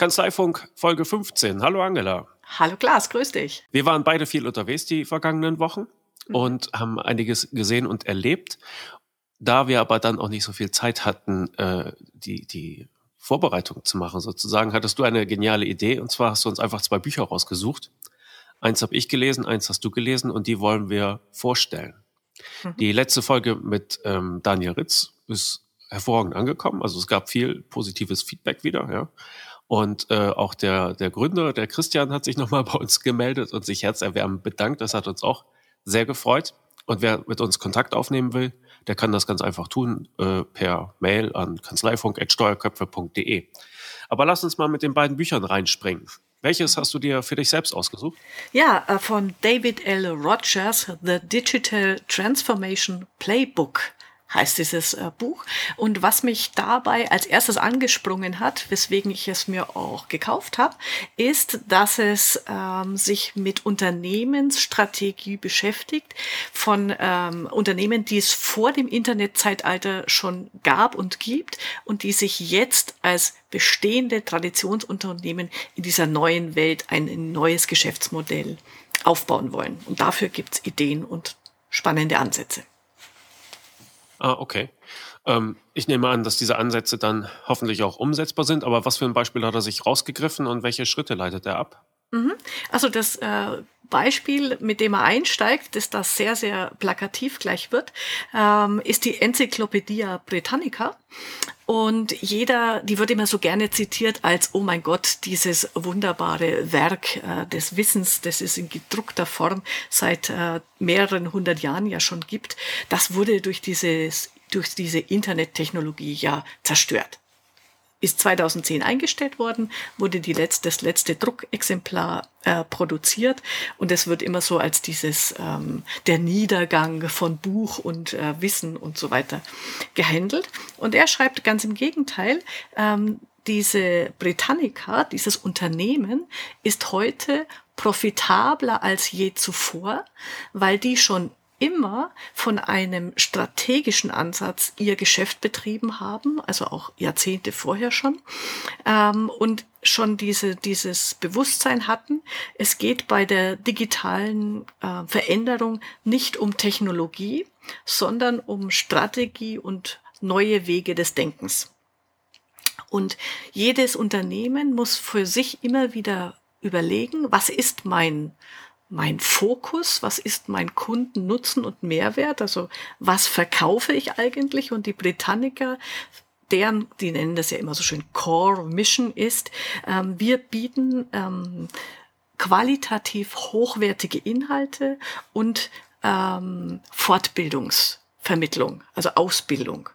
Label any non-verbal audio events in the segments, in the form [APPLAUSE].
Kanzleifunk Folge 15. Hallo Angela. Hallo Klaas, grüß dich. Wir waren beide viel unterwegs die vergangenen Wochen mhm. und haben einiges gesehen und erlebt. Da wir aber dann auch nicht so viel Zeit hatten, äh, die, die Vorbereitung zu machen sozusagen, hattest du eine geniale Idee und zwar hast du uns einfach zwei Bücher rausgesucht. Eins habe ich gelesen, eins hast du gelesen und die wollen wir vorstellen. Mhm. Die letzte Folge mit ähm, Daniel Ritz ist hervorragend angekommen. Also es gab viel positives Feedback wieder, ja. Und äh, auch der, der Gründer, der Christian, hat sich [LAUGHS] nochmal bei uns gemeldet und sich herzerwärmend bedankt. Das hat uns auch sehr gefreut. Und wer mit uns Kontakt aufnehmen will, der kann das ganz einfach tun äh, per Mail an kanzleifunk.steuerköpfe.de. Aber lass uns mal mit den beiden Büchern reinspringen. Welches hast du dir für dich selbst ausgesucht? Ja, äh, von David L. Rogers, The Digital Transformation Playbook heißt dieses äh, Buch. Und was mich dabei als erstes angesprungen hat, weswegen ich es mir auch gekauft habe, ist, dass es ähm, sich mit Unternehmensstrategie beschäftigt von ähm, Unternehmen, die es vor dem Internetzeitalter schon gab und gibt und die sich jetzt als bestehende Traditionsunternehmen in dieser neuen Welt ein neues Geschäftsmodell aufbauen wollen. Und dafür gibt's Ideen und spannende Ansätze. Ah, okay. Ähm, ich nehme an, dass diese Ansätze dann hoffentlich auch umsetzbar sind. Aber was für ein Beispiel hat er sich rausgegriffen und welche Schritte leitet er ab? Mhm. Also das äh, Beispiel, mit dem er einsteigt, das da sehr, sehr plakativ gleich wird, ähm, ist die Enzyklopädie Britannica. Und jeder, die wird immer so gerne zitiert als, oh mein Gott, dieses wunderbare Werk äh, des Wissens, das es in gedruckter Form seit äh, mehreren hundert Jahren ja schon gibt, das wurde durch dieses durch diese Internettechnologie ja zerstört ist 2010 eingestellt worden, wurde die letzte, das letzte Druckexemplar äh, produziert und es wird immer so als dieses ähm, der Niedergang von Buch und äh, Wissen und so weiter gehandelt. Und er schreibt ganz im Gegenteil, ähm, diese Britannica, dieses Unternehmen, ist heute profitabler als je zuvor, weil die schon immer von einem strategischen Ansatz ihr Geschäft betrieben haben, also auch Jahrzehnte vorher schon, ähm, und schon diese, dieses Bewusstsein hatten, es geht bei der digitalen äh, Veränderung nicht um Technologie, sondern um Strategie und neue Wege des Denkens. Und jedes Unternehmen muss für sich immer wieder überlegen, was ist mein mein Fokus, was ist mein Kundennutzen und Mehrwert, also was verkaufe ich eigentlich und die Britannica deren, die nennen das ja immer so schön Core Mission ist, ähm, wir bieten ähm, qualitativ hochwertige Inhalte und ähm, Fortbildungsvermittlung, also Ausbildung.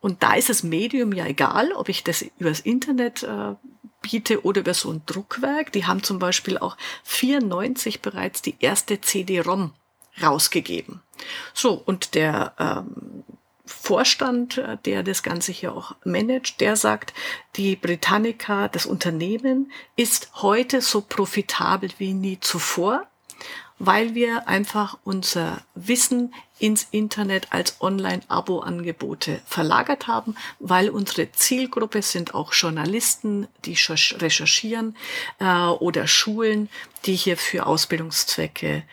Und da ist das Medium ja egal, ob ich das übers Internet äh, biete oder über so ein Druckwerk. Die haben zum Beispiel auch 94 bereits die erste CD-ROM rausgegeben. So, und der ähm, Vorstand, äh, der das Ganze hier auch managt, der sagt, die Britannica, das Unternehmen, ist heute so profitabel wie nie zuvor weil wir einfach unser Wissen ins Internet als Online-Abo-Angebote verlagert haben, weil unsere Zielgruppe sind auch Journalisten, die recherchieren äh, oder Schulen, die hier für Ausbildungszwecke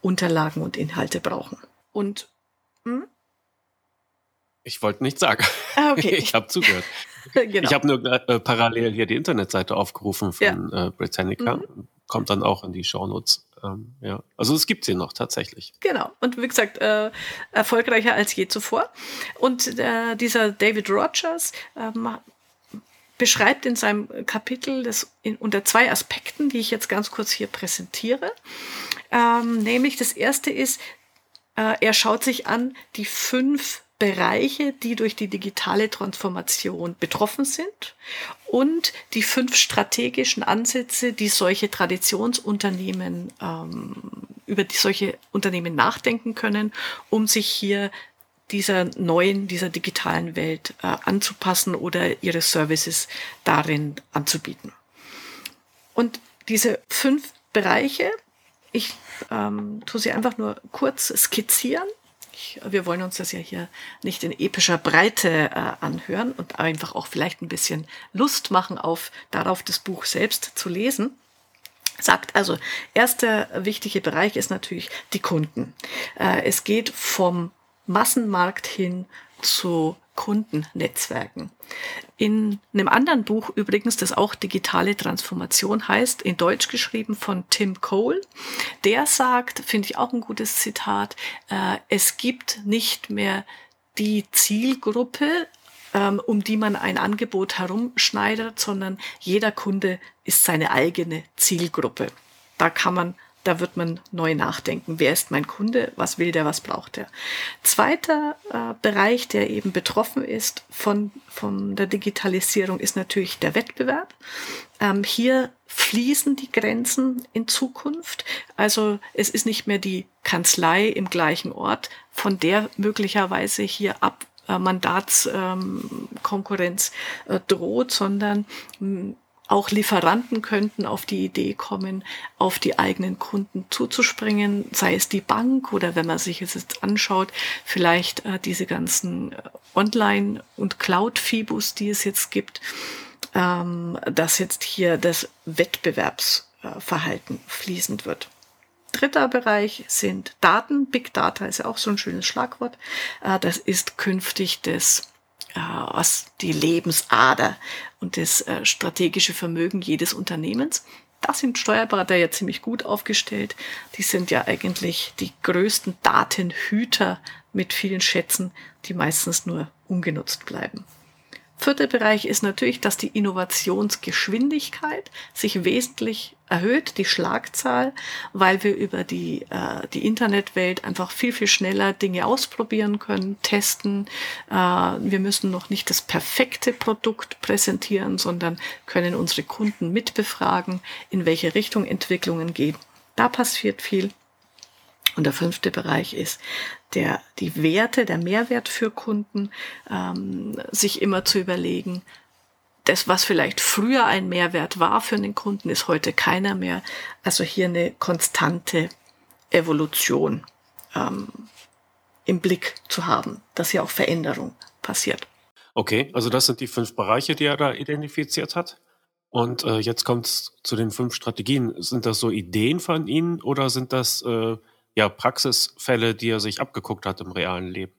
Unterlagen und Inhalte brauchen. Und hm? ich wollte nichts sagen. Ah, okay. [LAUGHS] Ich habe zugehört. [LAUGHS] genau. Ich habe nur äh, parallel hier die Internetseite aufgerufen von ja. äh, Britannica. Mhm. Kommt dann auch in die Shownotes ähm, ja, also es gibt sie noch tatsächlich. Genau. Und wie gesagt, äh, erfolgreicher als je zuvor. Und äh, dieser David Rogers ähm, beschreibt in seinem Kapitel das in, unter zwei Aspekten, die ich jetzt ganz kurz hier präsentiere. Ähm, nämlich das erste ist, äh, er schaut sich an die fünf Bereiche, die durch die digitale Transformation betroffen sind und die fünf strategischen Ansätze, die solche Traditionsunternehmen, ähm, über die solche Unternehmen nachdenken können, um sich hier dieser neuen, dieser digitalen Welt äh, anzupassen oder ihre Services darin anzubieten. Und diese fünf Bereiche, ich ähm, tue sie einfach nur kurz skizzieren. Ich, wir wollen uns das ja hier nicht in epischer Breite äh, anhören und einfach auch vielleicht ein bisschen Lust machen auf darauf das Buch selbst zu lesen sagt. Also erster wichtige Bereich ist natürlich die Kunden. Äh, es geht vom Massenmarkt hin zu Kundennetzwerken. In einem anderen Buch übrigens, das auch digitale Transformation heißt, in Deutsch geschrieben von Tim Cole, der sagt, finde ich auch ein gutes Zitat, äh, es gibt nicht mehr die Zielgruppe, ähm, um die man ein Angebot herumschneidert, sondern jeder Kunde ist seine eigene Zielgruppe. Da kann man da wird man neu nachdenken. Wer ist mein Kunde? Was will der? Was braucht der? Zweiter äh, Bereich, der eben betroffen ist von, von der Digitalisierung, ist natürlich der Wettbewerb. Ähm, hier fließen die Grenzen in Zukunft. Also es ist nicht mehr die Kanzlei im gleichen Ort, von der möglicherweise hier ab äh, Mandatskonkurrenz ähm, äh, droht, sondern auch Lieferanten könnten auf die Idee kommen, auf die eigenen Kunden zuzuspringen, sei es die Bank oder wenn man sich es jetzt anschaut, vielleicht äh, diese ganzen äh, Online- und Cloud-Fibus, die es jetzt gibt, ähm, dass jetzt hier das Wettbewerbsverhalten fließend wird. Dritter Bereich sind Daten. Big Data ist ja auch so ein schönes Schlagwort. Äh, das ist künftig das was die Lebensader und das äh, strategische Vermögen jedes Unternehmens. Da sind Steuerberater ja ziemlich gut aufgestellt. Die sind ja eigentlich die größten Datenhüter mit vielen Schätzen, die meistens nur ungenutzt bleiben. Vierter Bereich ist natürlich, dass die Innovationsgeschwindigkeit sich wesentlich erhöht, die Schlagzahl, weil wir über die, äh, die Internetwelt einfach viel, viel schneller Dinge ausprobieren können, testen. Äh, wir müssen noch nicht das perfekte Produkt präsentieren, sondern können unsere Kunden mitbefragen, in welche Richtung Entwicklungen gehen. Da passiert viel. Und der fünfte Bereich ist der, die Werte, der Mehrwert für Kunden, ähm, sich immer zu überlegen, das, was vielleicht früher ein Mehrwert war für den Kunden, ist heute keiner mehr. Also hier eine konstante Evolution ähm, im Blick zu haben, dass hier auch Veränderung passiert. Okay, also das sind die fünf Bereiche, die er da identifiziert hat. Und äh, jetzt kommt es zu den fünf Strategien. Sind das so Ideen von Ihnen oder sind das äh, ja, Praxisfälle, die er sich abgeguckt hat im realen Leben?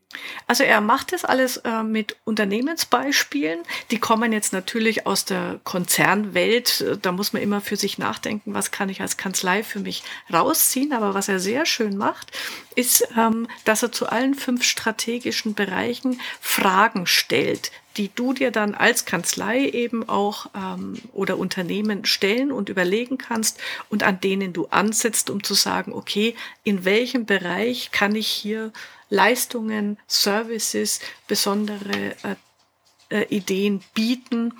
Also er macht das alles äh, mit Unternehmensbeispielen. Die kommen jetzt natürlich aus der Konzernwelt. Da muss man immer für sich nachdenken, was kann ich als Kanzlei für mich rausziehen. Aber was er sehr schön macht, ist, ähm, dass er zu allen fünf strategischen Bereichen Fragen stellt, die du dir dann als Kanzlei eben auch ähm, oder Unternehmen stellen und überlegen kannst und an denen du ansetzt, um zu sagen, okay, in welchem Bereich kann ich hier Leistungen, Services, besondere äh, äh, Ideen bieten,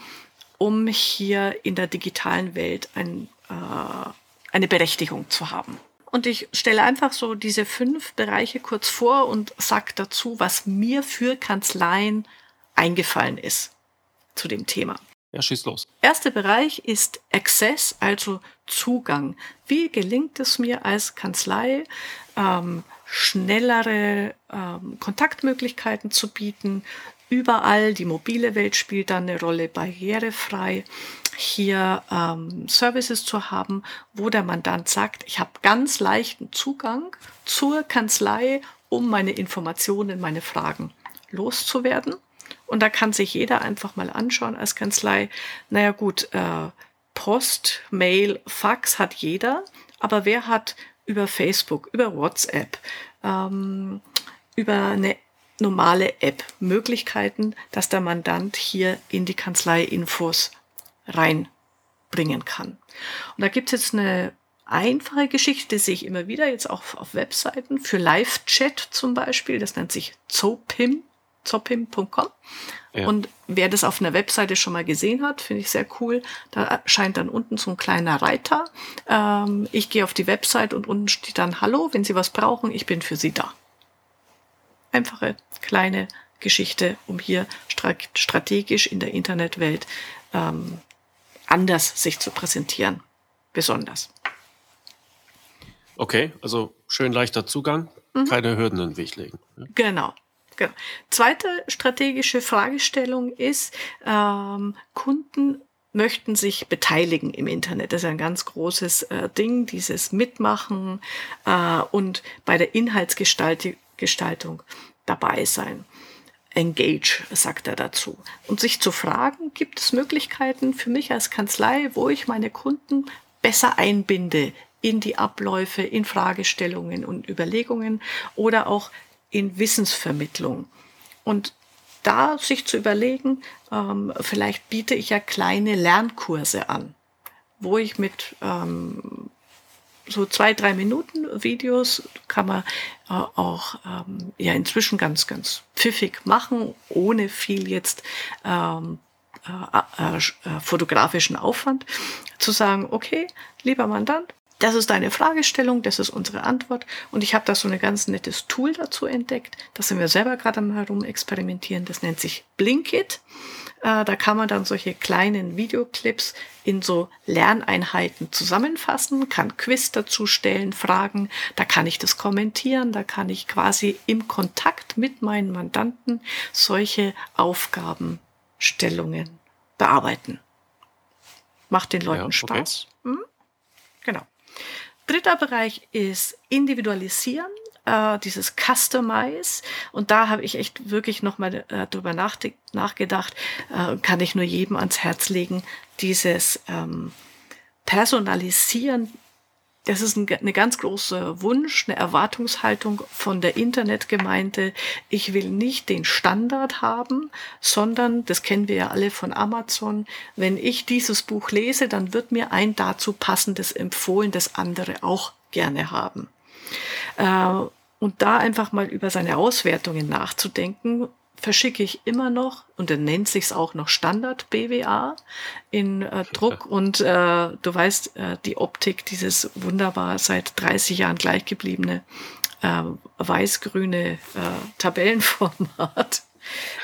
um hier in der digitalen Welt ein, äh, eine Berechtigung zu haben. Und ich stelle einfach so diese fünf Bereiche kurz vor und sage dazu, was mir für Kanzleien eingefallen ist zu dem Thema. Ja, schieß los. Erster Bereich ist Access, also Zugang. Wie gelingt es mir als Kanzlei, ähm, schnellere ähm, Kontaktmöglichkeiten zu bieten? Überall, die mobile Welt spielt da eine Rolle, barrierefrei hier ähm, Services zu haben, wo der Mandant sagt, ich habe ganz leichten Zugang zur Kanzlei, um meine Informationen, meine Fragen loszuwerden. Und da kann sich jeder einfach mal anschauen als Kanzlei. Naja gut, äh, Post, Mail, Fax hat jeder, aber wer hat über Facebook, über WhatsApp, ähm, über eine normale App Möglichkeiten, dass der Mandant hier in die Kanzlei Infos reinbringen kann. Und da gibt es jetzt eine einfache Geschichte, die sehe ich immer wieder jetzt auch auf Webseiten für Live-Chat zum Beispiel. Das nennt sich Zopim zoppim.com. Ja. Und wer das auf einer Webseite schon mal gesehen hat, finde ich sehr cool. Da erscheint dann unten so ein kleiner Reiter. Ähm, ich gehe auf die Website und unten steht dann Hallo, wenn Sie was brauchen, ich bin für Sie da. Einfache kleine Geschichte, um hier strategisch in der Internetwelt ähm, anders sich zu präsentieren. Besonders. Okay, also schön leichter Zugang mhm. keine Hürden in den Weg legen. Genau. Genau. Zweite strategische Fragestellung ist, ähm, Kunden möchten sich beteiligen im Internet. Das ist ein ganz großes äh, Ding, dieses Mitmachen äh, und bei der Inhaltsgestaltung dabei sein. Engage, sagt er dazu. Und sich zu fragen, gibt es Möglichkeiten für mich als Kanzlei, wo ich meine Kunden besser einbinde in die Abläufe, in Fragestellungen und Überlegungen oder auch in Wissensvermittlung. Und da sich zu überlegen, ähm, vielleicht biete ich ja kleine Lernkurse an, wo ich mit ähm, so zwei, drei Minuten Videos kann man äh, auch ähm, ja inzwischen ganz, ganz pfiffig machen, ohne viel jetzt ähm, äh, äh, äh, fotografischen Aufwand, zu sagen, okay, lieber Mandant, das ist deine Fragestellung, das ist unsere Antwort. Und ich habe da so ein ganz nettes Tool dazu entdeckt. Das sind wir selber gerade am herum experimentieren. Das nennt sich Blinkit. Äh, da kann man dann solche kleinen Videoclips in so Lerneinheiten zusammenfassen, kann Quiz dazu stellen, Fragen. Da kann ich das kommentieren. Da kann ich quasi im Kontakt mit meinen Mandanten solche Aufgabenstellungen bearbeiten. Macht den Leuten ja, okay. Spaß. Dritter Bereich ist Individualisieren, äh, dieses Customize. Und da habe ich echt wirklich nochmal äh, drüber nachgedacht, äh, kann ich nur jedem ans Herz legen, dieses ähm, Personalisieren das ist ein, eine ganz große Wunsch, eine Erwartungshaltung von der Internetgemeinde. Ich will nicht den Standard haben, sondern, das kennen wir ja alle von Amazon, wenn ich dieses Buch lese, dann wird mir ein dazu passendes empfohlen, das andere auch gerne haben. Äh, und da einfach mal über seine Auswertungen nachzudenken verschicke ich immer noch, und dann nennt sich's auch noch Standard BWA in äh, Druck. [LAUGHS] Und äh, du weißt, äh, die Optik, dieses wunderbar seit 30 Jahren gleichgebliebene äh, weiß-grüne äh, Tabellenformat. [LAUGHS]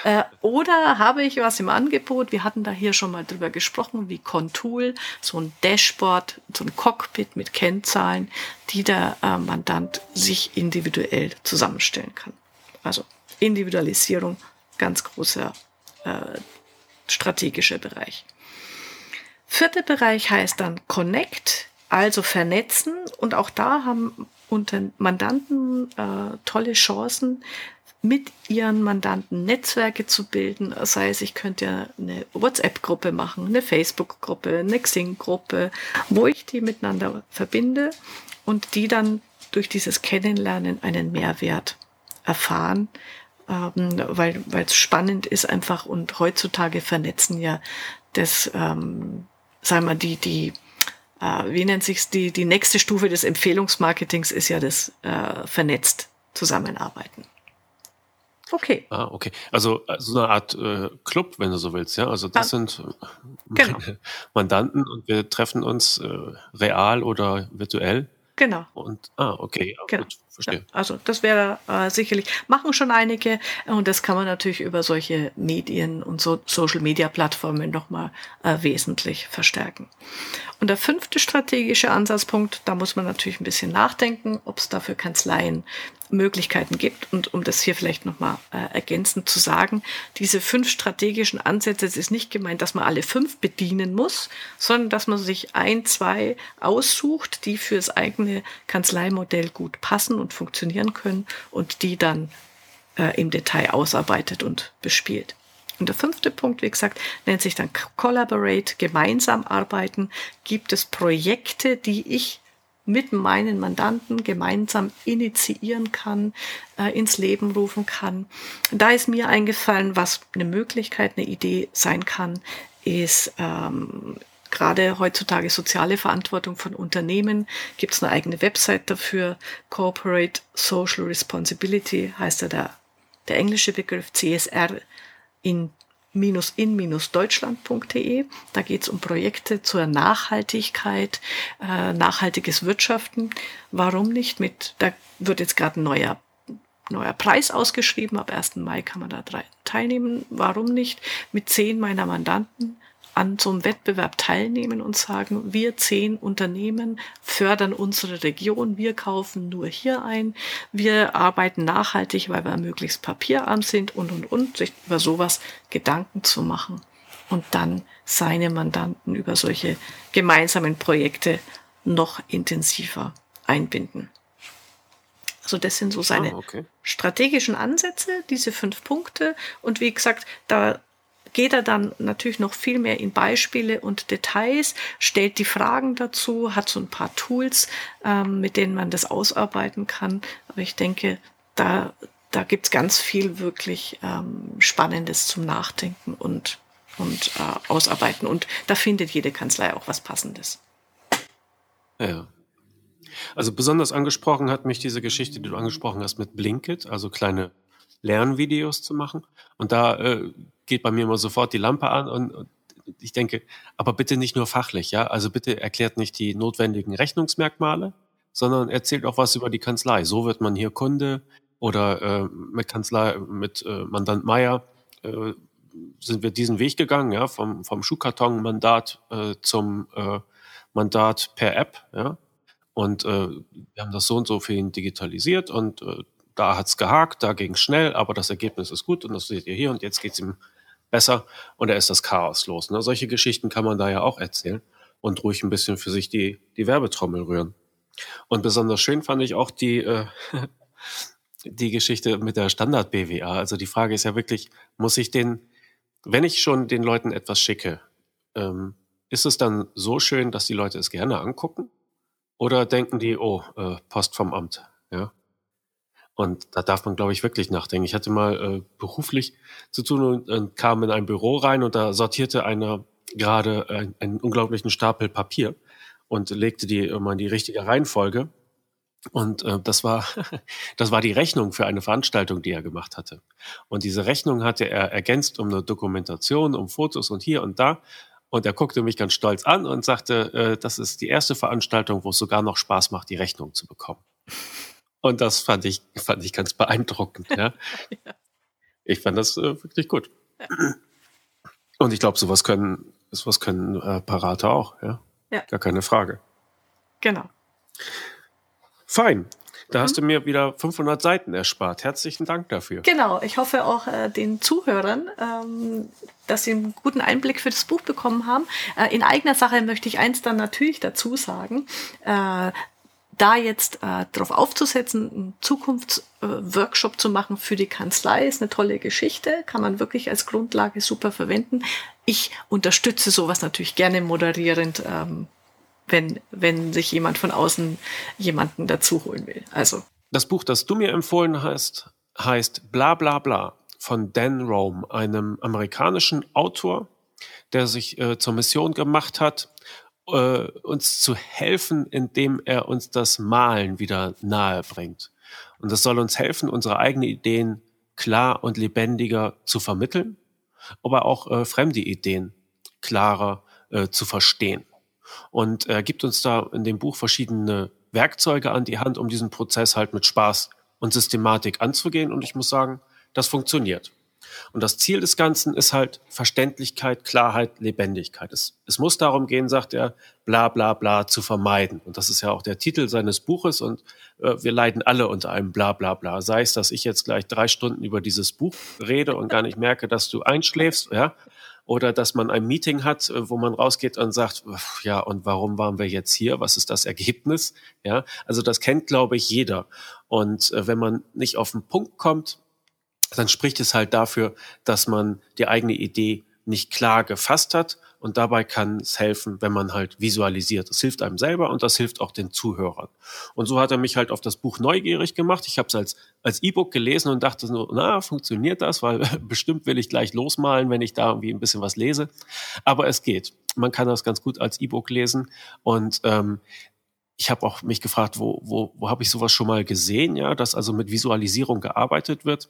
Äh, oder habe ich was im Angebot? Wir hatten da hier schon mal drüber gesprochen, wie Contool, so ein Dashboard, so ein Cockpit mit Kennzahlen, die der äh, Mandant sich individuell zusammenstellen kann. Also Individualisierung, ganz großer äh, strategischer Bereich. Vierter Bereich heißt dann Connect, also vernetzen. Und auch da haben unter Mandanten äh, tolle Chancen, mit ihren Mandanten Netzwerke zu bilden. Das heißt, ich könnte eine WhatsApp-Gruppe machen, eine Facebook-Gruppe, eine Xing-Gruppe, wo ich die miteinander verbinde und die dann durch dieses Kennenlernen einen Mehrwert erfahren, ähm, weil es spannend ist einfach und heutzutage vernetzen ja das, ähm, sagen wir, die, die, äh, wie nennt sich's, die, die nächste Stufe des Empfehlungsmarketings ist ja das äh, vernetzt zusammenarbeiten. Okay. Ah, okay. Also äh, so eine Art äh, Club, wenn du so willst, ja. Also das ah, sind genau. [LAUGHS] Mandanten und wir treffen uns äh, real oder virtuell. Genau. Und ah, okay, ja, genau. gut, verstehe. Ja, also das wäre äh, sicherlich, machen schon einige und das kann man natürlich über solche Medien und so Social Media Plattformen nochmal äh, wesentlich verstärken. Und der fünfte strategische Ansatzpunkt, da muss man natürlich ein bisschen nachdenken, ob es dafür Kanzleien Möglichkeiten gibt. Und um das hier vielleicht nochmal äh, ergänzend zu sagen, diese fünf strategischen Ansätze, es ist nicht gemeint, dass man alle fünf bedienen muss, sondern dass man sich ein, zwei aussucht, die für das eigene Kanzleimodell gut passen und funktionieren können und die dann äh, im Detail ausarbeitet und bespielt. Und der fünfte Punkt, wie gesagt, nennt sich dann Collaborate, gemeinsam arbeiten. Gibt es Projekte, die ich mit meinen Mandanten gemeinsam initiieren kann, äh, ins Leben rufen kann. Da ist mir eingefallen, was eine Möglichkeit, eine Idee sein kann, ist ähm, gerade heutzutage soziale Verantwortung von Unternehmen. Gibt es eine eigene Website dafür. Corporate Social Responsibility heißt ja der, der englische Begriff CSR in in-deutschland.de. Da geht es um Projekte zur Nachhaltigkeit, äh, nachhaltiges Wirtschaften. Warum nicht mit, da wird jetzt gerade ein neuer neuer Preis ausgeschrieben. Ab 1. Mai kann man da teilnehmen. Warum nicht mit zehn meiner Mandanten an so einem Wettbewerb teilnehmen und sagen, wir zehn Unternehmen fördern unsere Region, wir kaufen nur hier ein, wir arbeiten nachhaltig, weil wir möglichst papierarm sind und, und, und, sich über sowas Gedanken zu machen und dann seine Mandanten über solche gemeinsamen Projekte noch intensiver einbinden. Also das sind so seine oh, okay. strategischen Ansätze, diese fünf Punkte. Und wie gesagt, da geht er dann natürlich noch viel mehr in Beispiele und Details, stellt die Fragen dazu, hat so ein paar Tools, ähm, mit denen man das ausarbeiten kann. Aber ich denke, da, da gibt's ganz viel wirklich ähm, Spannendes zum Nachdenken und, und äh, Ausarbeiten. Und da findet jede Kanzlei auch was Passendes. Ja. Also besonders angesprochen hat mich diese Geschichte, die du angesprochen hast, mit Blinkit, also kleine Lernvideos zu machen. Und da äh, geht bei mir immer sofort die Lampe an und, und ich denke, aber bitte nicht nur fachlich, ja. Also bitte erklärt nicht die notwendigen Rechnungsmerkmale, sondern erzählt auch was über die Kanzlei. So wird man hier Kunde oder äh, mit Kanzlei, mit äh, Mandant Meier äh, sind wir diesen Weg gegangen, ja, vom, vom Schuhkarton-Mandat äh, zum äh, Mandat per App, ja. Und äh, wir haben das so und so für ihn digitalisiert und äh, da hat's gehakt, da ging's schnell, aber das Ergebnis ist gut und das seht ihr hier und jetzt geht's ihm besser und er ist das Chaos los. Ne? Solche Geschichten kann man da ja auch erzählen und ruhig ein bisschen für sich die, die Werbetrommel rühren. Und besonders schön fand ich auch die, äh, [LAUGHS] die Geschichte mit der Standard-BWA. Also die Frage ist ja wirklich, muss ich den, wenn ich schon den Leuten etwas schicke, ähm, ist es dann so schön, dass die Leute es gerne angucken? Oder denken die, oh, äh, Post vom Amt, ja? Und da darf man, glaube ich, wirklich nachdenken. Ich hatte mal äh, beruflich zu tun und, und kam in ein Büro rein und da sortierte einer gerade ein, einen unglaublichen Stapel Papier und legte die immer in die richtige Reihenfolge. Und äh, das war [LAUGHS] das war die Rechnung für eine Veranstaltung, die er gemacht hatte. Und diese Rechnung hatte er ergänzt um eine Dokumentation, um Fotos und hier und da. Und er guckte mich ganz stolz an und sagte, äh, das ist die erste Veranstaltung, wo es sogar noch Spaß macht, die Rechnung zu bekommen. Und das fand ich, fand ich ganz beeindruckend. Ja. [LAUGHS] ja. Ich fand das äh, wirklich gut. Ja. Und ich glaube, sowas können, sowas können äh, Parate auch, ja? ja. Gar keine Frage. Genau. Fein. Da mhm. hast du mir wieder 500 Seiten erspart. Herzlichen Dank dafür. Genau. Ich hoffe auch äh, den Zuhörern, ähm, dass sie einen guten Einblick für das Buch bekommen haben. Äh, in eigener Sache möchte ich eins dann natürlich dazu sagen. Äh, da jetzt äh, darauf aufzusetzen, einen Zukunftsworkshop äh, zu machen für die Kanzlei, ist eine tolle Geschichte, kann man wirklich als Grundlage super verwenden. Ich unterstütze sowas natürlich gerne moderierend, ähm, wenn, wenn sich jemand von außen jemanden dazu holen will. Also. Das Buch, das du mir empfohlen hast, heißt Bla bla bla von Dan Rome, einem amerikanischen Autor, der sich äh, zur Mission gemacht hat, äh, uns zu helfen, indem er uns das Malen wieder nahe bringt. Und das soll uns helfen, unsere eigenen Ideen klar und lebendiger zu vermitteln, aber auch äh, fremde Ideen klarer äh, zu verstehen. Und er gibt uns da in dem Buch verschiedene Werkzeuge an die Hand, um diesen Prozess halt mit Spaß und Systematik anzugehen. Und ich muss sagen, das funktioniert. Und das Ziel des Ganzen ist halt Verständlichkeit, Klarheit, Lebendigkeit. Es, es muss darum gehen, sagt er, bla bla bla zu vermeiden. Und das ist ja auch der Titel seines Buches und äh, wir leiden alle unter einem bla bla bla. Sei es, dass ich jetzt gleich drei Stunden über dieses Buch rede und gar nicht merke, dass du einschläfst, ja, oder dass man ein Meeting hat, äh, wo man rausgeht und sagt, ja, und warum waren wir jetzt hier? Was ist das Ergebnis? Ja, also das kennt, glaube ich, jeder. Und äh, wenn man nicht auf den Punkt kommt, dann spricht es halt dafür, dass man die eigene Idee nicht klar gefasst hat. Und dabei kann es helfen, wenn man halt visualisiert. Das hilft einem selber und das hilft auch den Zuhörern. Und so hat er mich halt auf das Buch neugierig gemacht. Ich habe es als, als E-Book gelesen und dachte so, na, funktioniert das? Weil [LAUGHS] bestimmt will ich gleich losmalen, wenn ich da irgendwie ein bisschen was lese. Aber es geht. Man kann das ganz gut als E-Book lesen. Und ähm, ich habe auch mich gefragt, wo, wo, wo habe ich sowas schon mal gesehen, ja, dass also mit Visualisierung gearbeitet wird.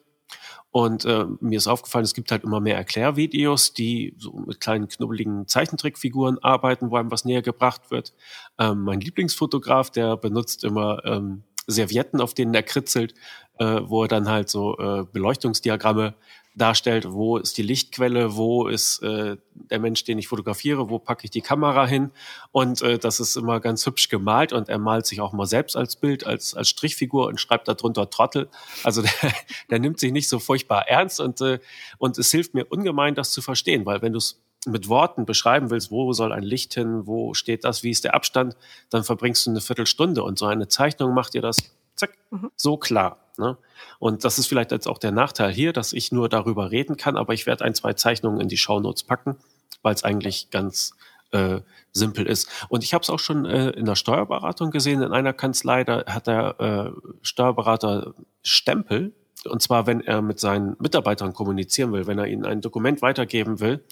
Und äh, mir ist aufgefallen, es gibt halt immer mehr Erklärvideos, die so mit kleinen knubbeligen Zeichentrickfiguren arbeiten, wo einem was näher gebracht wird. Ähm, mein Lieblingsfotograf, der benutzt immer ähm, Servietten, auf denen er kritzelt, äh, wo er dann halt so äh, Beleuchtungsdiagramme darstellt, wo ist die Lichtquelle, wo ist äh, der Mensch, den ich fotografiere, wo packe ich die Kamera hin. Und äh, das ist immer ganz hübsch gemalt und er malt sich auch mal selbst als Bild, als, als Strichfigur und schreibt darunter Trottel. Also [LAUGHS] der, der nimmt sich nicht so furchtbar ernst und, äh, und es hilft mir ungemein, das zu verstehen, weil wenn du es mit Worten beschreiben willst, wo soll ein Licht hin, wo steht das, wie ist der Abstand, dann verbringst du eine Viertelstunde und so eine Zeichnung macht dir das zack, mhm. so klar. Ne? Und das ist vielleicht jetzt auch der Nachteil hier, dass ich nur darüber reden kann, aber ich werde ein, zwei Zeichnungen in die Shownotes packen, weil es eigentlich ganz äh, simpel ist. Und ich habe es auch schon äh, in der Steuerberatung gesehen, in einer Kanzlei, da hat der äh, Steuerberater Stempel, und zwar, wenn er mit seinen Mitarbeitern kommunizieren will, wenn er ihnen ein Dokument weitergeben will,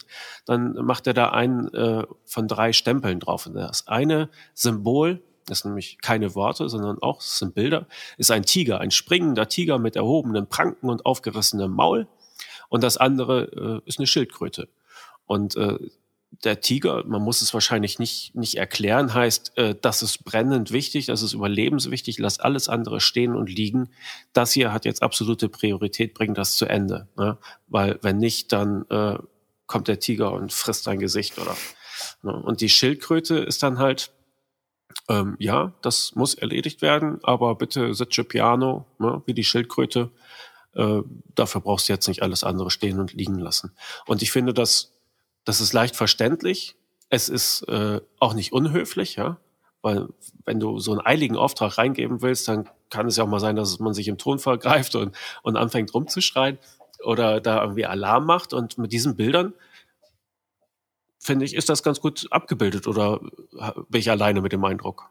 dann macht er da einen äh, von drei Stempeln drauf. Und das eine Symbol das sind nämlich keine Worte, sondern auch, das sind Bilder, ist ein Tiger, ein springender Tiger mit erhobenen Pranken und aufgerissenem Maul. Und das andere äh, ist eine Schildkröte. Und äh, der Tiger, man muss es wahrscheinlich nicht, nicht erklären, heißt, äh, das ist brennend wichtig, das ist überlebenswichtig, lass alles andere stehen und liegen. Das hier hat jetzt absolute Priorität, bring das zu Ende. Ne? Weil wenn nicht, dann äh, kommt der Tiger und frisst dein Gesicht oder. Ne? Und die Schildkröte ist dann halt, ähm, ja, das muss erledigt werden, aber bitte sitze piano, ne, wie die Schildkröte. Äh, dafür brauchst du jetzt nicht alles andere stehen und liegen lassen. Und ich finde, das, das ist leicht verständlich. Es ist äh, auch nicht unhöflich, ja, weil wenn du so einen eiligen Auftrag reingeben willst, dann kann es ja auch mal sein, dass man sich im Ton vergreift [LAUGHS] und, und anfängt rumzuschreien oder da irgendwie Alarm macht. Und mit diesen Bildern finde ich, ist das ganz gut abgebildet oder bin ich alleine mit dem Eindruck?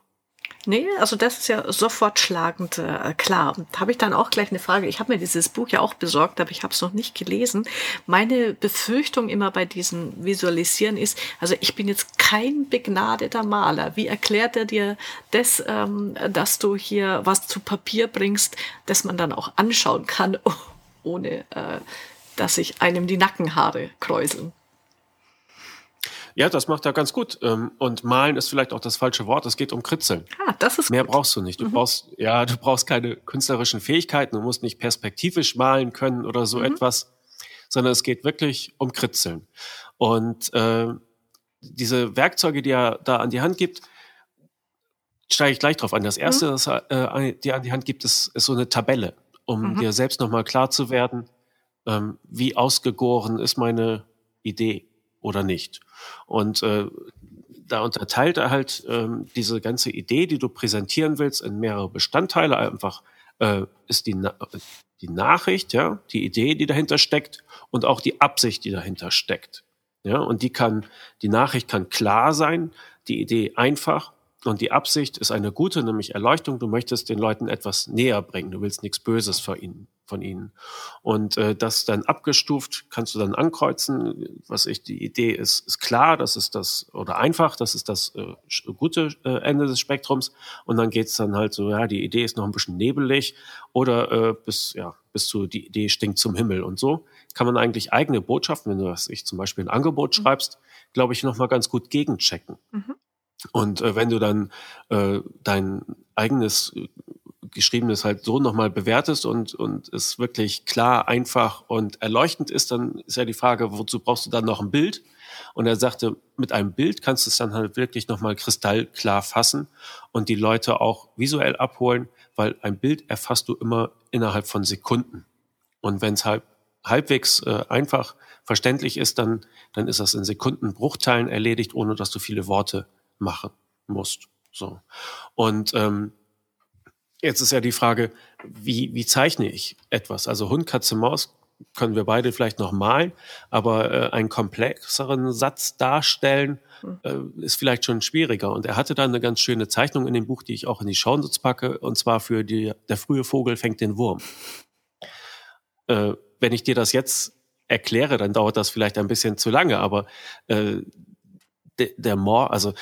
Nee, also das ist ja sofort schlagend äh, klar. Habe ich dann auch gleich eine Frage. Ich habe mir dieses Buch ja auch besorgt, aber ich habe es noch nicht gelesen. Meine Befürchtung immer bei diesem Visualisieren ist, also ich bin jetzt kein begnadeter Maler. Wie erklärt er dir das, ähm, dass du hier was zu Papier bringst, das man dann auch anschauen kann, [LAUGHS] ohne äh, dass sich einem die Nackenhaare kräuseln? Ja, das macht er ganz gut. Ähm, und malen ist vielleicht auch das falsche Wort. Es geht um Kritzeln. Ah, das ist Mehr gut. brauchst du nicht. Du mhm. brauchst, ja, du brauchst keine künstlerischen Fähigkeiten. Du musst nicht perspektivisch malen können oder so mhm. etwas, sondern es geht wirklich um Kritzeln. Und äh, diese Werkzeuge, die er da an die Hand gibt, steige ich gleich drauf an. Das erste, mhm. das er äh, dir an die Hand gibt, ist, ist so eine Tabelle, um mhm. dir selbst nochmal klar zu werden, ähm, wie ausgegoren ist meine Idee oder nicht. Und äh, da unterteilt er halt ähm, diese ganze Idee, die du präsentieren willst, in mehrere Bestandteile. Einfach äh, ist die, Na die Nachricht, ja, die Idee, die dahinter steckt und auch die Absicht, die dahinter steckt. Ja, und die kann, die Nachricht kann klar sein, die Idee einfach und die Absicht ist eine gute, nämlich Erleuchtung. Du möchtest den Leuten etwas näher bringen. Du willst nichts Böses für ihnen von ihnen. Und äh, das dann abgestuft kannst du dann ankreuzen. Was ich, die Idee ist, ist klar, das ist das, oder einfach, das ist das äh, gute äh, Ende des Spektrums. Und dann geht's dann halt so, ja, die Idee ist noch ein bisschen nebelig oder äh, bis, ja, bis zu, die Idee stinkt zum Himmel. Und so kann man eigentlich eigene Botschaften, wenn du was ich zum Beispiel ein Angebot mhm. schreibst, glaube ich, nochmal ganz gut gegenchecken. Mhm. Und äh, wenn du dann äh, dein eigenes Geschriebenes halt so nochmal bewertest und, und es wirklich klar, einfach und erleuchtend ist, dann ist ja die Frage, wozu brauchst du dann noch ein Bild? Und er sagte, mit einem Bild kannst du es dann halt wirklich nochmal kristallklar fassen und die Leute auch visuell abholen, weil ein Bild erfasst du immer innerhalb von Sekunden. Und wenn es halt halbwegs äh, einfach verständlich ist, dann, dann ist das in Sekundenbruchteilen erledigt, ohne dass du viele Worte machen musst. So. Und ähm, Jetzt ist ja die Frage, wie, wie zeichne ich etwas? Also Hund, Katze, Maus können wir beide vielleicht noch malen, aber äh, einen komplexeren Satz darstellen hm. äh, ist vielleicht schon schwieriger. Und er hatte dann eine ganz schöne Zeichnung in dem Buch, die ich auch in die Shownotes packe, und zwar für die, der frühe Vogel fängt den Wurm. Äh, wenn ich dir das jetzt erkläre, dann dauert das vielleicht ein bisschen zu lange, aber äh, der, der Moor, also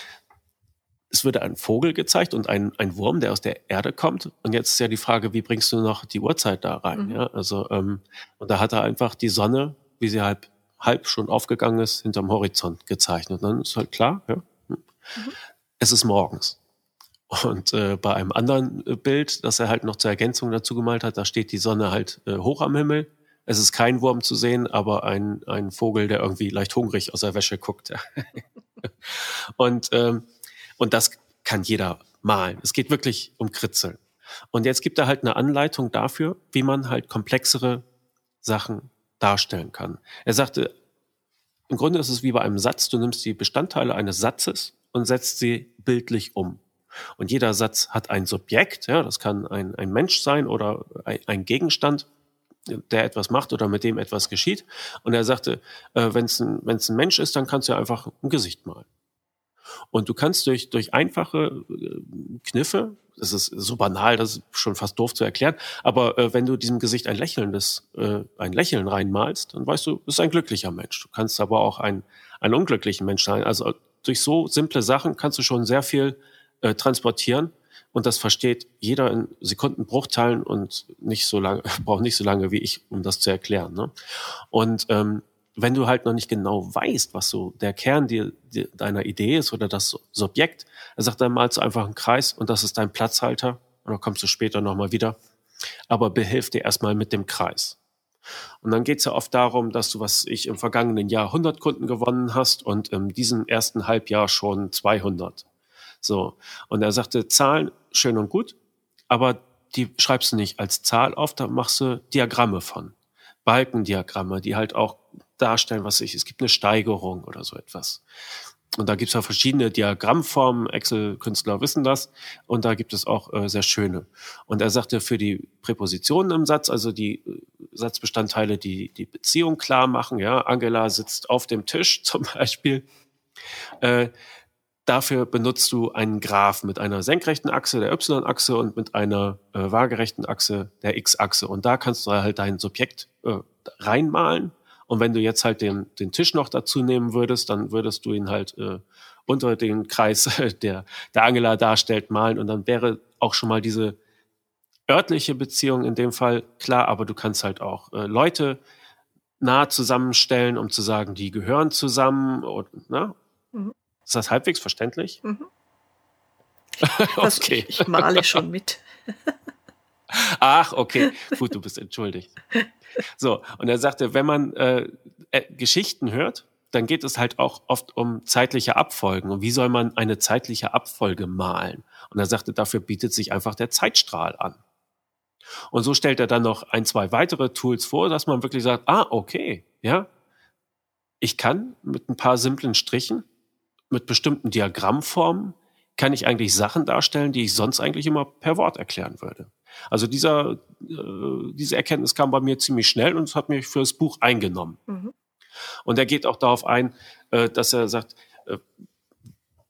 es würde ein Vogel gezeigt und ein, ein Wurm, der aus der Erde kommt. Und jetzt ist ja die Frage, wie bringst du noch die Uhrzeit da rein? Mhm. Ja, also ähm, und da hat er einfach die Sonne, wie sie halb halb schon aufgegangen ist, hinterm Horizont gezeichnet. Und dann ist halt klar, ja, hm. mhm. es ist morgens. Und äh, bei einem anderen Bild, das er halt noch zur Ergänzung dazu gemalt hat, da steht die Sonne halt äh, hoch am Himmel. es ist kein Wurm zu sehen, aber ein, ein Vogel, der irgendwie leicht hungrig aus der Wäsche guckt. [LAUGHS] und, ähm, und das kann jeder malen. Es geht wirklich um Kritzeln. Und jetzt gibt er halt eine Anleitung dafür, wie man halt komplexere Sachen darstellen kann. Er sagte, im Grunde ist es wie bei einem Satz, du nimmst die Bestandteile eines Satzes und setzt sie bildlich um. Und jeder Satz hat ein Subjekt, ja, das kann ein, ein Mensch sein oder ein, Gegenstand, der etwas macht oder mit dem etwas geschieht. Und er sagte, äh, wenn es ein, ein Mensch ist, dann kannst du einfach ein Gesicht malen. Und du kannst durch, durch einfache äh, Kniffe, das ist so banal, das ist schon fast doof zu erklären, aber äh, wenn du diesem Gesicht ein lächelndes, äh, ein Lächeln reinmalst, dann weißt du, es ist ein glücklicher Mensch. Du kannst aber auch ein, ein unglücklichen Mensch sein. Also durch so simple Sachen kannst du schon sehr viel äh, transportieren und das versteht jeder in Sekundenbruchteilen und nicht so lange, [LAUGHS] braucht nicht so lange wie ich, um das zu erklären. Ne? Und ähm, wenn du halt noch nicht genau weißt, was so der Kern dir, dir, deiner Idee ist oder das Subjekt, er sagt dann malst du einfach einen Kreis und das ist dein Platzhalter und dann kommst du später nochmal wieder. Aber behilf dir erstmal mit dem Kreis. Und dann geht's ja oft darum, dass du, was ich im vergangenen Jahr 100 Kunden gewonnen hast und in diesem ersten Halbjahr schon 200. So. Und er sagte, Zahlen schön und gut, aber die schreibst du nicht als Zahl auf, da machst du Diagramme von. Balkendiagramme, die halt auch darstellen, was ich, es gibt eine Steigerung oder so etwas. Und da gibt es ja verschiedene Diagrammformen, Excel-Künstler wissen das, und da gibt es auch äh, sehr schöne. Und er sagte, für die Präpositionen im Satz, also die äh, Satzbestandteile, die die Beziehung klar machen, ja, Angela sitzt auf dem Tisch [LAUGHS] zum Beispiel, äh, Dafür benutzt du einen Graph mit einer senkrechten Achse, der Y-Achse, und mit einer äh, waagerechten Achse, der X-Achse. Und da kannst du halt dein Subjekt äh, reinmalen. Und wenn du jetzt halt den, den Tisch noch dazu nehmen würdest, dann würdest du ihn halt äh, unter den Kreis, der, der Angela darstellt, malen. Und dann wäre auch schon mal diese örtliche Beziehung in dem Fall klar, aber du kannst halt auch äh, Leute nah zusammenstellen, um zu sagen, die gehören zusammen. Und, ne? Mhm. Ist das halbwegs verständlich? Mhm. [LAUGHS] okay. Ich, ich male schon mit. [LAUGHS] Ach, okay. Gut, du bist entschuldigt. So, und er sagte, wenn man äh, äh, Geschichten hört, dann geht es halt auch oft um zeitliche Abfolgen. Und wie soll man eine zeitliche Abfolge malen? Und er sagte, dafür bietet sich einfach der Zeitstrahl an. Und so stellt er dann noch ein, zwei weitere Tools vor, dass man wirklich sagt, ah, okay, ja, ich kann mit ein paar simplen Strichen mit bestimmten Diagrammformen kann ich eigentlich Sachen darstellen, die ich sonst eigentlich immer per Wort erklären würde. Also dieser, äh, diese Erkenntnis kam bei mir ziemlich schnell und es hat mich für das Buch eingenommen. Mhm. Und er geht auch darauf ein, äh, dass er sagt, äh,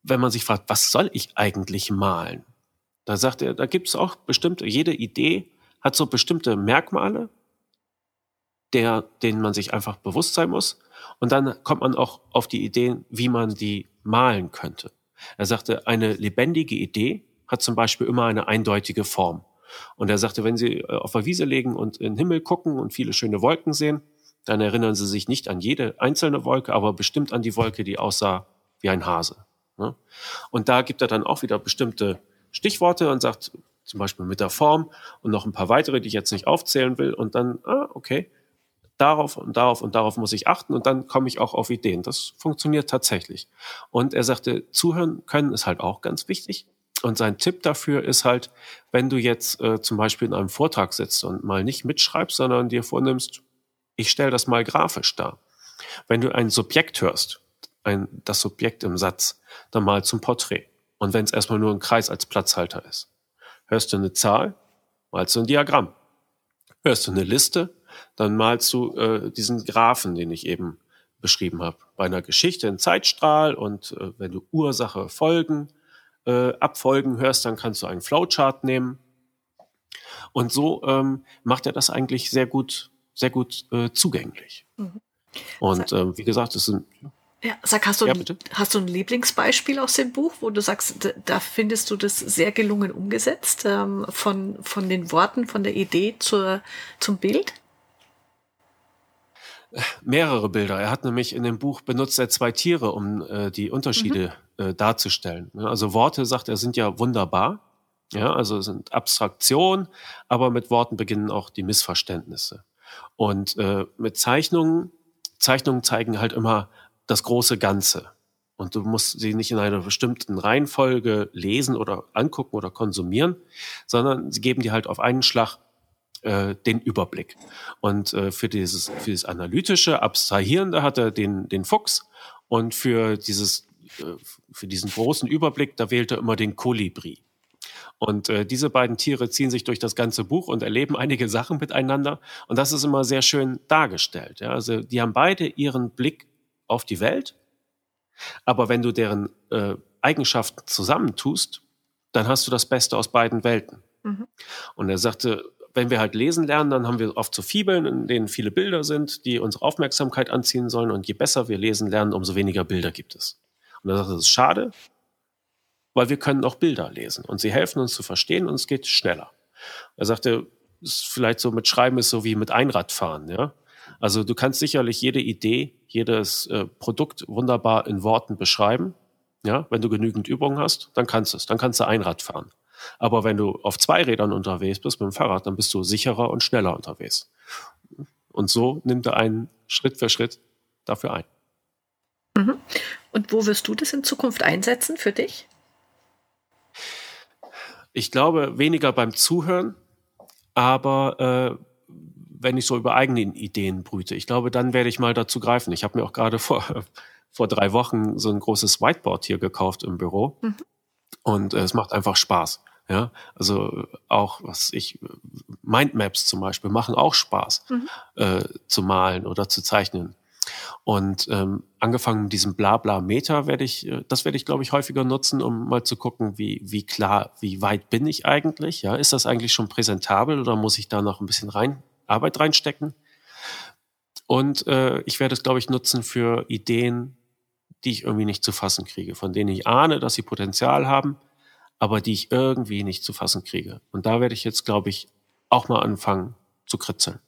wenn man sich fragt, was soll ich eigentlich malen? Da sagt er, da gibt es auch bestimmte, jede Idee hat so bestimmte Merkmale, der, denen man sich einfach bewusst sein muss. Und dann kommt man auch auf die Ideen, wie man die malen könnte. Er sagte, eine lebendige Idee hat zum Beispiel immer eine eindeutige Form. Und er sagte, wenn Sie äh, auf der Wiese legen und in den Himmel gucken und viele schöne Wolken sehen, dann erinnern Sie sich nicht an jede einzelne Wolke, aber bestimmt an die Wolke, die aussah wie ein Hase. Ne? Und da gibt er dann auch wieder bestimmte Stichworte und sagt zum Beispiel mit der Form und noch ein paar weitere, die ich jetzt nicht aufzählen will. Und dann, ah, okay, darauf und darauf und darauf muss ich achten und dann komme ich auch auf Ideen. Das funktioniert tatsächlich. Und er sagte, zuhören können ist halt auch ganz wichtig. Und sein Tipp dafür ist halt, wenn du jetzt äh, zum Beispiel in einem Vortrag sitzt und mal nicht mitschreibst, sondern dir vornimmst, ich stelle das mal grafisch dar. Wenn du ein Subjekt hörst, ein, das Subjekt im Satz, dann mal zum Porträt. Und wenn es erstmal nur ein Kreis als Platzhalter ist. Hörst du eine Zahl, malst du ein Diagramm. Hörst du eine Liste, dann malst du äh, diesen Graphen, den ich eben beschrieben habe. Bei einer Geschichte in Zeitstrahl und äh, wenn du Ursache, Folgen, äh, Abfolgen hörst, dann kannst du einen Flowchart nehmen. Und so ähm, macht er das eigentlich sehr gut, sehr gut äh, zugänglich. Mhm. Und äh, wie gesagt, es sind ja, sag, hast du, ja, ein, hast du ein Lieblingsbeispiel aus dem Buch, wo du sagst, da findest du das sehr gelungen umgesetzt, ähm, von, von den Worten, von der Idee zur, zum Bild? Mehrere Bilder. Er hat nämlich in dem Buch benutzt er zwei Tiere, um äh, die Unterschiede mhm. äh, darzustellen. Also Worte, sagt er, sind ja wunderbar. Ja, also sind Abstraktion, aber mit Worten beginnen auch die Missverständnisse. Und äh, mit Zeichnungen, Zeichnungen zeigen halt immer das große Ganze. Und du musst sie nicht in einer bestimmten Reihenfolge lesen oder angucken oder konsumieren, sondern sie geben dir halt auf einen Schlag äh, den Überblick. Und äh, für dieses für dieses analytische, abstrahierende hat er den den Fuchs und für dieses äh, für diesen großen Überblick, da wählt er immer den Kolibri. Und äh, diese beiden Tiere ziehen sich durch das ganze Buch und erleben einige Sachen miteinander. Und das ist immer sehr schön dargestellt. Ja? Also die haben beide ihren Blick auf die Welt. Aber wenn du deren äh, Eigenschaften zusammentust, dann hast du das Beste aus beiden Welten. Mhm. Und er sagte, wenn wir halt lesen lernen, dann haben wir oft so Fibeln, in denen viele Bilder sind, die unsere Aufmerksamkeit anziehen sollen. Und je besser wir lesen lernen, umso weniger Bilder gibt es. Und er das ist schade, weil wir können auch Bilder lesen und sie helfen uns zu verstehen und es geht schneller. Er sagte, vielleicht so mit Schreiben ist so wie mit Einradfahren, ja. Also du kannst sicherlich jede Idee, jedes äh, Produkt wunderbar in Worten beschreiben. Ja, wenn du genügend Übungen hast, dann kannst du es, dann kannst du Einrad fahren. Aber wenn du auf zwei Rädern unterwegs bist mit dem Fahrrad, dann bist du sicherer und schneller unterwegs. Und so nimmt er einen Schritt für Schritt dafür ein. Mhm. Und wo wirst du das in Zukunft einsetzen für dich? Ich glaube weniger beim Zuhören, aber äh, wenn ich so über eigene Ideen brüte, ich glaube, dann werde ich mal dazu greifen. Ich habe mir auch gerade vor, [LAUGHS] vor drei Wochen so ein großes Whiteboard hier gekauft im Büro. Mhm. Und äh, es macht einfach Spaß. Ja, also auch was ich Mindmaps zum Beispiel machen auch Spaß mhm. äh, zu malen oder zu zeichnen. Und ähm, angefangen mit diesem Blabla-Meter werde ich, äh, das werde ich, glaube ich, häufiger nutzen, um mal zu gucken, wie, wie klar, wie weit bin ich eigentlich? Ja, ist das eigentlich schon präsentabel oder muss ich da noch ein bisschen rein, Arbeit reinstecken? Und äh, ich werde es, glaube ich, nutzen für Ideen, die ich irgendwie nicht zu fassen kriege, von denen ich ahne, dass sie Potenzial haben, aber die ich irgendwie nicht zu fassen kriege. Und da werde ich jetzt, glaube ich, auch mal anfangen zu kritzeln.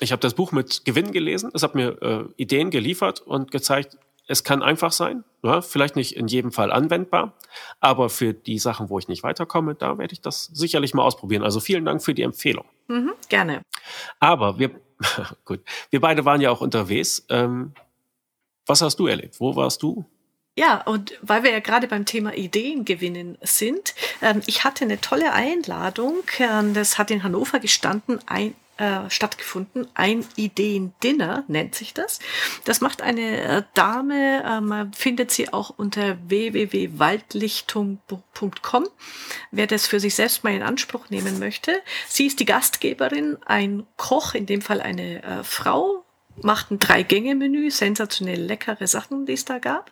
Ich habe das Buch mit Gewinn gelesen. Es hat mir äh, Ideen geliefert und gezeigt, es kann einfach sein, ja, vielleicht nicht in jedem Fall anwendbar, aber für die Sachen, wo ich nicht weiterkomme, da werde ich das sicherlich mal ausprobieren. Also vielen Dank für die Empfehlung. Mhm, gerne. Aber wir, [LAUGHS] gut, wir beide waren ja auch unterwegs. Ähm, was hast du erlebt? Wo warst du? Ja, und weil wir ja gerade beim Thema Ideen gewinnen sind, ähm, ich hatte eine tolle Einladung, äh, das hat in Hannover gestanden, ein, äh, stattgefunden, ein Ideen-Dinner nennt sich das. Das macht eine äh, Dame, man findet sie auch unter www.waldlichtung.com, wer das für sich selbst mal in Anspruch nehmen möchte. Sie ist die Gastgeberin, ein Koch, in dem Fall eine äh, Frau, macht ein Drei-Gänge-Menü, sensationell leckere Sachen, die es da gab.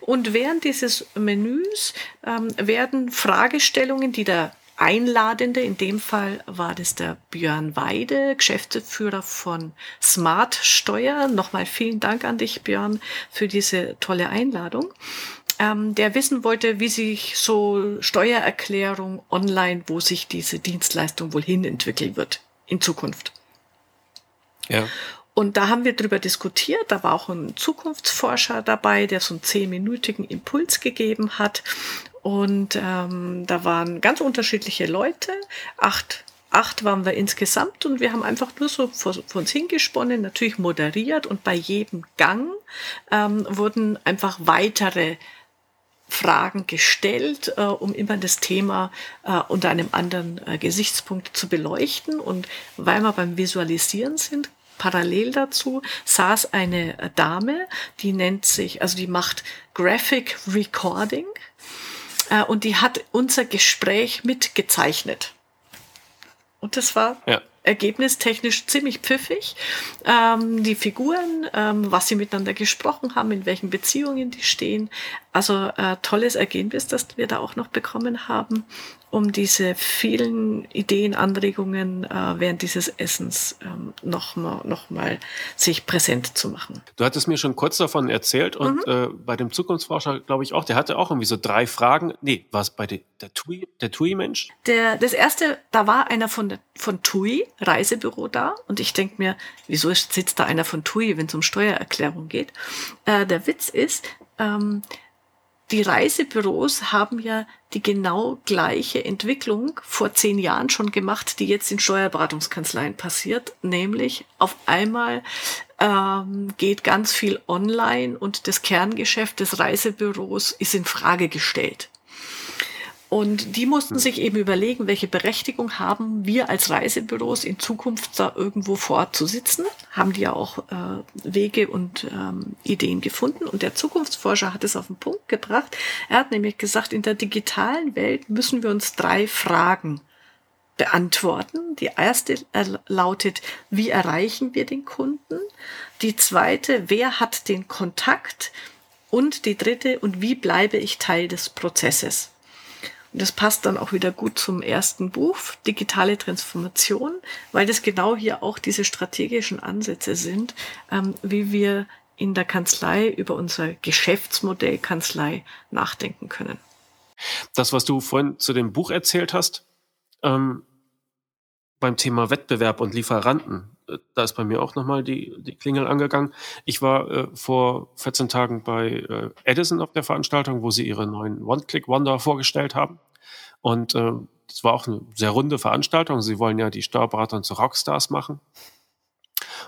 Und während dieses Menüs ähm, werden Fragestellungen, die der Einladende, in dem Fall war das der Björn Weide, Geschäftsführer von Smart Steuer. Nochmal vielen Dank an dich, Björn, für diese tolle Einladung. Ähm, der wissen wollte, wie sich so Steuererklärung online, wo sich diese Dienstleistung wohl hin entwickeln wird in Zukunft. Ja. Und da haben wir drüber diskutiert. Da war auch ein Zukunftsforscher dabei, der so einen zehnminütigen Impuls gegeben hat. Und ähm, da waren ganz unterschiedliche Leute. Acht, acht waren wir insgesamt und wir haben einfach nur so vor, vor uns hingesponnen, natürlich moderiert. Und bei jedem Gang ähm, wurden einfach weitere Fragen gestellt, äh, um immer das Thema äh, unter einem anderen äh, Gesichtspunkt zu beleuchten. Und weil wir beim Visualisieren sind, parallel dazu saß eine Dame, die nennt sich, also die macht Graphic Recording äh, und die hat unser Gespräch mitgezeichnet. Und das war ja. ergebnistechnisch ziemlich pfiffig. Ähm, die Figuren, ähm, was sie miteinander gesprochen haben, in welchen Beziehungen die stehen. Also äh, tolles Ergebnis, das wir da auch noch bekommen haben um diese vielen Ideen, Anregungen äh, während dieses Essens ähm, nochmal noch mal sich präsent zu machen. Du hattest mir schon kurz davon erzählt und mhm. äh, bei dem Zukunftsforscher, glaube ich auch, der hatte auch irgendwie so drei Fragen. Nee, war es bei de, der TUI, der TUI-Mensch? Der, das erste, da war einer von, von TUI, Reisebüro da und ich denke mir, wieso sitzt da einer von TUI, wenn es um Steuererklärung geht? Äh, der Witz ist, ähm, die Reisebüros haben ja die genau gleiche Entwicklung vor zehn Jahren schon gemacht, die jetzt in Steuerberatungskanzleien passiert, nämlich auf einmal ähm, geht ganz viel online und das Kerngeschäft des Reisebüros ist in Frage gestellt. Und die mussten hm. sich eben überlegen, welche Berechtigung haben wir als Reisebüros in Zukunft da irgendwo fortzusitzen. Haben die ja auch äh, Wege und ähm, Ideen gefunden. Und der Zukunftsforscher hat es auf den Punkt gebracht. Er hat nämlich gesagt, in der digitalen Welt müssen wir uns drei Fragen beantworten. Die erste lautet, wie erreichen wir den Kunden? Die zweite, wer hat den Kontakt? Und die dritte, und wie bleibe ich Teil des Prozesses? Und das passt dann auch wieder gut zum ersten Buch, Digitale Transformation, weil das genau hier auch diese strategischen Ansätze sind, ähm, wie wir in der Kanzlei über unser Geschäftsmodell Kanzlei nachdenken können. Das, was du vorhin zu dem Buch erzählt hast, ähm, beim Thema Wettbewerb und Lieferanten, da ist bei mir auch nochmal die, die Klingel angegangen. Ich war äh, vor 14 Tagen bei äh, Edison auf der Veranstaltung, wo sie ihre neuen One-Click-Wonder vorgestellt haben. Und äh, das war auch eine sehr runde Veranstaltung. Sie wollen ja die Steuerberater zu Rockstars machen.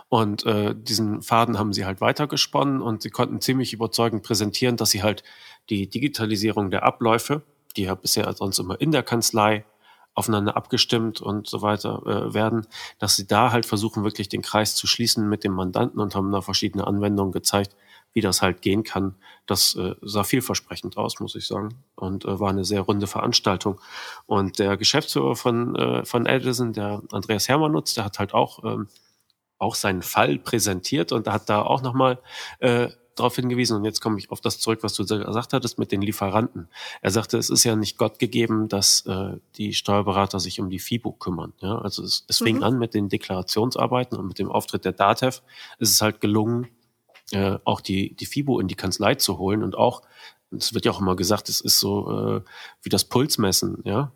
Und äh, diesen Faden haben sie halt weitergesponnen und sie konnten ziemlich überzeugend präsentieren, dass sie halt die Digitalisierung der Abläufe, die ja bisher sonst immer in der Kanzlei aufeinander abgestimmt und so weiter äh, werden, dass sie da halt versuchen, wirklich den Kreis zu schließen mit dem Mandanten und haben da verschiedene Anwendungen gezeigt, wie das halt gehen kann. Das äh, sah vielversprechend aus, muss ich sagen. Und äh, war eine sehr runde Veranstaltung. Und der Geschäftsführer von, äh, von Edison, der Andreas Hermannutz, der hat halt auch, ähm, auch seinen Fall präsentiert und hat da auch nochmal äh, darauf hingewiesen, und jetzt komme ich auf das zurück, was du gesagt hattest mit den Lieferanten. Er sagte, es ist ja nicht Gott gegeben, dass äh, die Steuerberater sich um die FIBO kümmern. Ja? Also es, es fing mhm. an mit den Deklarationsarbeiten und mit dem Auftritt der DATEV. Es ist halt gelungen, äh, auch die, die FIBO in die Kanzlei zu holen und auch, es wird ja auch immer gesagt, es ist so äh, wie das Pulsmessen, ja.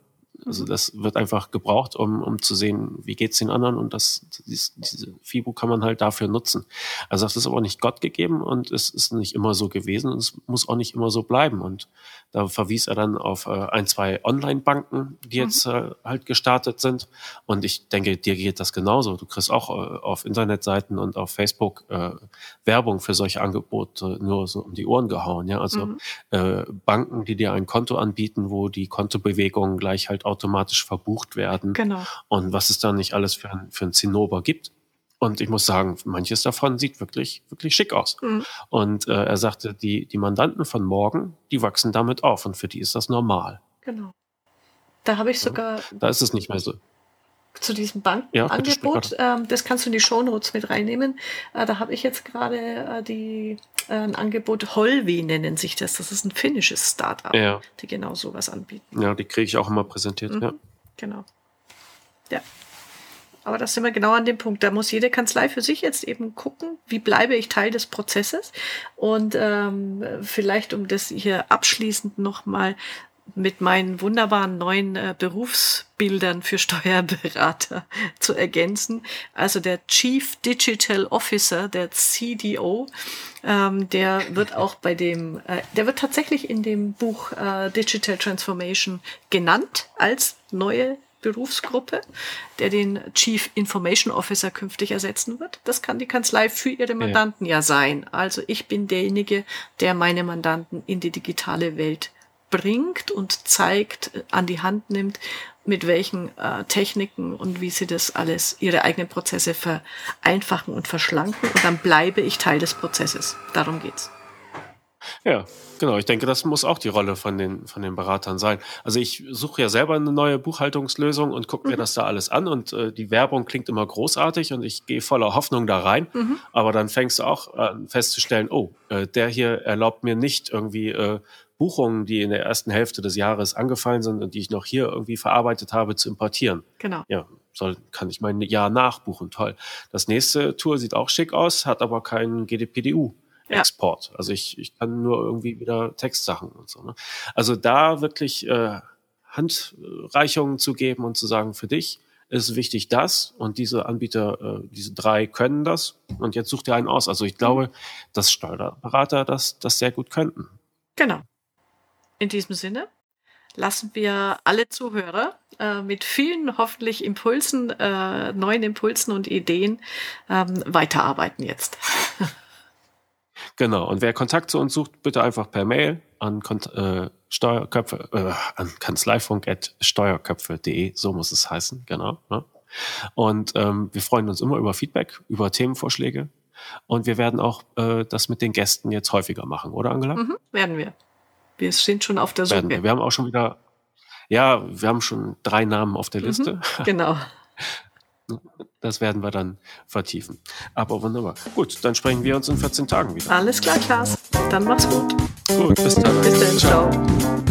Also mhm. das wird einfach gebraucht, um, um zu sehen, wie geht's den anderen und das, diese, diese FIBO kann man halt dafür nutzen. Also das ist aber nicht Gott gegeben und es ist nicht immer so gewesen und es muss auch nicht immer so bleiben. Und da verwies er dann auf äh, ein, zwei Online-Banken, die mhm. jetzt äh, halt gestartet sind. Und ich denke, dir geht das genauso. Du kriegst auch äh, auf Internetseiten und auf Facebook äh, Werbung für solche Angebote nur so um die Ohren gehauen. Ja, also mhm. äh, Banken, die dir ein Konto anbieten, wo die Kontobewegungen gleich halt automatisch verbucht werden. Genau. Und was es da nicht alles für ein, für ein Zinnober gibt. Und ich muss sagen, manches davon sieht wirklich, wirklich schick aus. Mhm. Und äh, er sagte, die, die Mandanten von morgen, die wachsen damit auf und für die ist das normal. Genau. Da habe ich sogar. Da ist es nicht mehr so. Zu diesem Bankenangebot, ja, ähm, das kannst du in die Shownotes mit reinnehmen. Äh, da habe ich jetzt gerade äh, die äh, ein Angebot Holvi nennen sich das. Das ist ein finnisches Startup, ja. die genau sowas anbieten. Ja, die kriege ich auch immer präsentiert. Mhm. Ja. Genau. Ja, aber das sind wir genau an dem Punkt. Da muss jede Kanzlei für sich jetzt eben gucken, wie bleibe ich Teil des Prozesses. Und ähm, vielleicht, um das hier abschließend nochmal mit meinen wunderbaren neuen äh, Berufsbildern für Steuerberater [LAUGHS] zu ergänzen. Also der Chief Digital Officer, der CDO, ähm, der wird [LAUGHS] auch bei dem, äh, der wird tatsächlich in dem Buch äh, Digital Transformation genannt als neue Berufsgruppe, der den Chief Information Officer künftig ersetzen wird. Das kann die Kanzlei für ihre Mandanten ja, ja sein. Also ich bin derjenige, der meine Mandanten in die digitale Welt bringt und zeigt, an die Hand nimmt, mit welchen äh, Techniken und wie sie das alles, ihre eigenen Prozesse vereinfachen und verschlanken. Und dann bleibe ich Teil des Prozesses. Darum geht's. Ja, genau. Ich denke, das muss auch die Rolle von den, von den Beratern sein. Also ich suche ja selber eine neue Buchhaltungslösung und gucke mir mhm. das da alles an und äh, die Werbung klingt immer großartig und ich gehe voller Hoffnung da rein. Mhm. Aber dann fängst du auch an festzustellen, oh, äh, der hier erlaubt mir nicht irgendwie äh, Buchungen, die in der ersten Hälfte des Jahres angefallen sind und die ich noch hier irgendwie verarbeitet habe, zu importieren. Genau. Ja, soll, kann ich mein Jahr nachbuchen. Toll. Das nächste Tour sieht auch schick aus, hat aber keinen GDPDU. Export. Ja. Also ich, ich kann nur irgendwie wieder Textsachen und so. Ne? Also da wirklich äh, Handreichungen zu geben und zu sagen, für dich ist wichtig das und diese Anbieter, äh, diese drei können das und jetzt sucht ihr einen aus. Also ich glaube, dass Steuerberater das, das sehr gut könnten. Genau. In diesem Sinne lassen wir alle Zuhörer äh, mit vielen hoffentlich Impulsen, äh, neuen Impulsen und Ideen ähm, weiterarbeiten jetzt. [LAUGHS] genau. Und wer Kontakt zu uns sucht, bitte einfach per Mail an äh, Steuerköpfe, äh, an kanzleifunk.steuerköpfe.de, so muss es heißen, genau. Ne? Und ähm, wir freuen uns immer über Feedback, über Themenvorschläge. Und wir werden auch äh, das mit den Gästen jetzt häufiger machen, oder Angela? Mhm, werden wir. Wir sind schon auf der Suche. Wir. wir. haben auch schon wieder, ja, wir haben schon drei Namen auf der mhm, Liste. Mhm, [LAUGHS] [LAUGHS] genau. Das werden wir dann vertiefen. Aber wunderbar. Gut, dann sprechen wir uns in 14 Tagen wieder. Alles klar, Klaas. Dann mach's gut. Gut, bis dann. Bis dann. ciao. ciao.